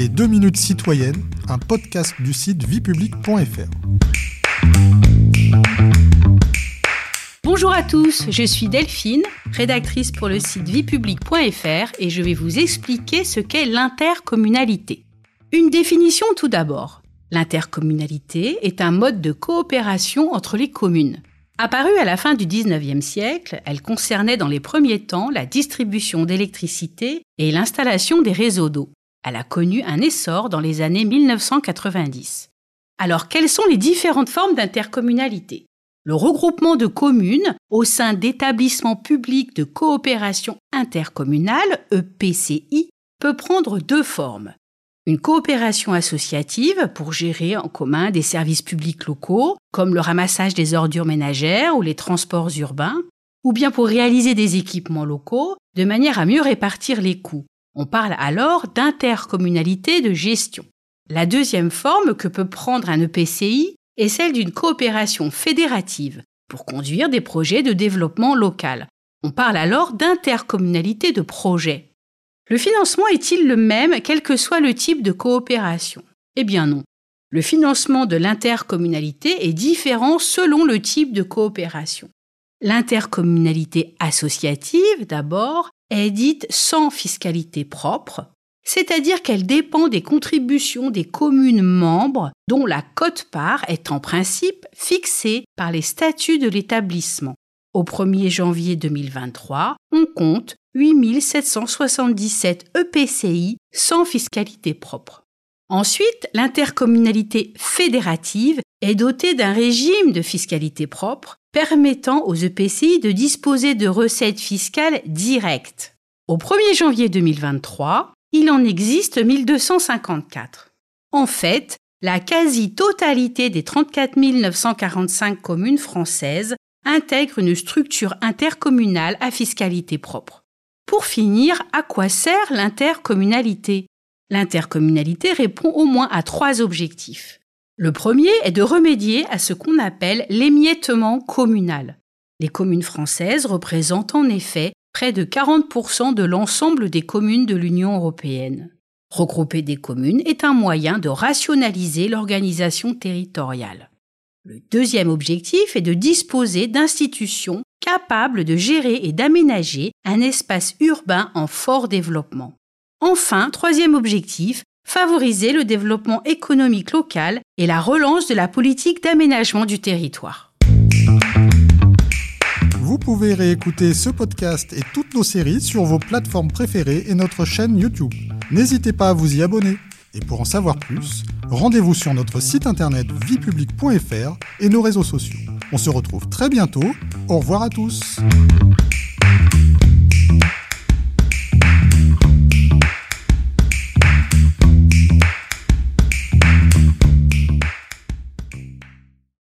Les 2 minutes citoyennes, un podcast du site viepublic.fr. Bonjour à tous, je suis Delphine, rédactrice pour le site viepublic.fr et je vais vous expliquer ce qu'est l'intercommunalité. Une définition tout d'abord. L'intercommunalité est un mode de coopération entre les communes. Apparue à la fin du 19e siècle, elle concernait dans les premiers temps la distribution d'électricité et l'installation des réseaux d'eau. Elle a connu un essor dans les années 1990. Alors, quelles sont les différentes formes d'intercommunalité? Le regroupement de communes au sein d'établissements publics de coopération intercommunale, EPCI, peut prendre deux formes une coopération associative pour gérer en commun des services publics locaux, comme le ramassage des ordures ménagères ou les transports urbains, ou bien pour réaliser des équipements locaux de manière à mieux répartir les coûts. On parle alors d'intercommunalité de gestion. La deuxième forme que peut prendre un EPCI est celle d'une coopération fédérative pour conduire des projets de développement local. On parle alors d'intercommunalité de projet. Le financement est-il le même quel que soit le type de coopération? Eh bien non. Le financement de l'intercommunalité est différent selon le type de coopération. L'intercommunalité associative, d'abord, est dite sans fiscalité propre, c'est-à-dire qu'elle dépend des contributions des communes membres dont la cote-part est en principe fixée par les statuts de l'établissement. Au 1er janvier 2023, on compte 8777 EPCI sans fiscalité propre. Ensuite, l'intercommunalité fédérative est dotée d'un régime de fiscalité propre permettant aux EPCI de disposer de recettes fiscales directes. Au 1er janvier 2023, il en existe 1254. En fait, la quasi-totalité des 34 945 communes françaises intègre une structure intercommunale à fiscalité propre. Pour finir, à quoi sert l'intercommunalité? L'intercommunalité répond au moins à trois objectifs. Le premier est de remédier à ce qu'on appelle l'émiettement communal. Les communes françaises représentent en effet près de 40% de l'ensemble des communes de l'Union européenne. Regrouper des communes est un moyen de rationaliser l'organisation territoriale. Le deuxième objectif est de disposer d'institutions capables de gérer et d'aménager un espace urbain en fort développement. Enfin, troisième objectif, favoriser le développement économique local et la relance de la politique d'aménagement du territoire. Vous pouvez réécouter ce podcast et toutes nos séries sur vos plateformes préférées et notre chaîne YouTube. N'hésitez pas à vous y abonner. Et pour en savoir plus, rendez-vous sur notre site internet viepublic.fr et nos réseaux sociaux. On se retrouve très bientôt. Au revoir à tous.